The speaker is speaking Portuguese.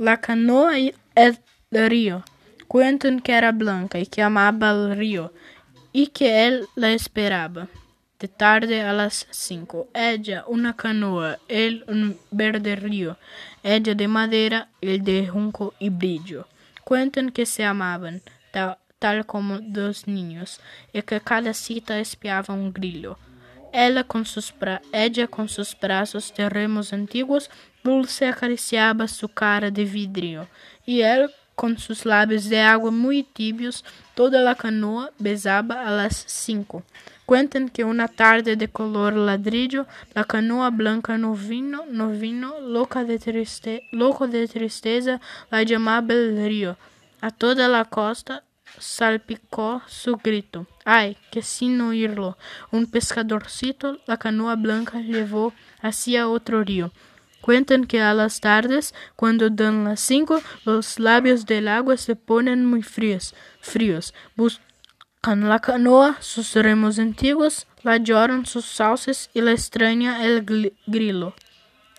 La canoa e el río. Cuentan que era blanca y que amaba el río y que él la esperaba. De tarde a las cinco, ella una canoa, él un verde río, ella de madera, él de junco y brillo. Cuentan que se amaban, tal, tal como dos niños, y que cada cita espiaba un grillo. Ela com sus bra ella com sus braços de remos antiguos, dulce acariciaba su cara de vidrio, y él com sus lábios de agua muy tibios, toda la canoa besaba a las cinco. Cuentan que una tarde de color ladrillo, la canoa blanca no vino, no vino, loca de triste, loco de tristeza, la llamaba el río. A toda la costa salpicó su grito. Ay, que sin oírlo, un pescadorcito la canoa blanca llevó hacia otro río. Cuentan que a las tardes, cuando dan las cinco, los labios del agua se ponen muy fríos, fríos. Buscan la canoa, sus remos antiguos, la lloran sus sauces y la extraña el grillo.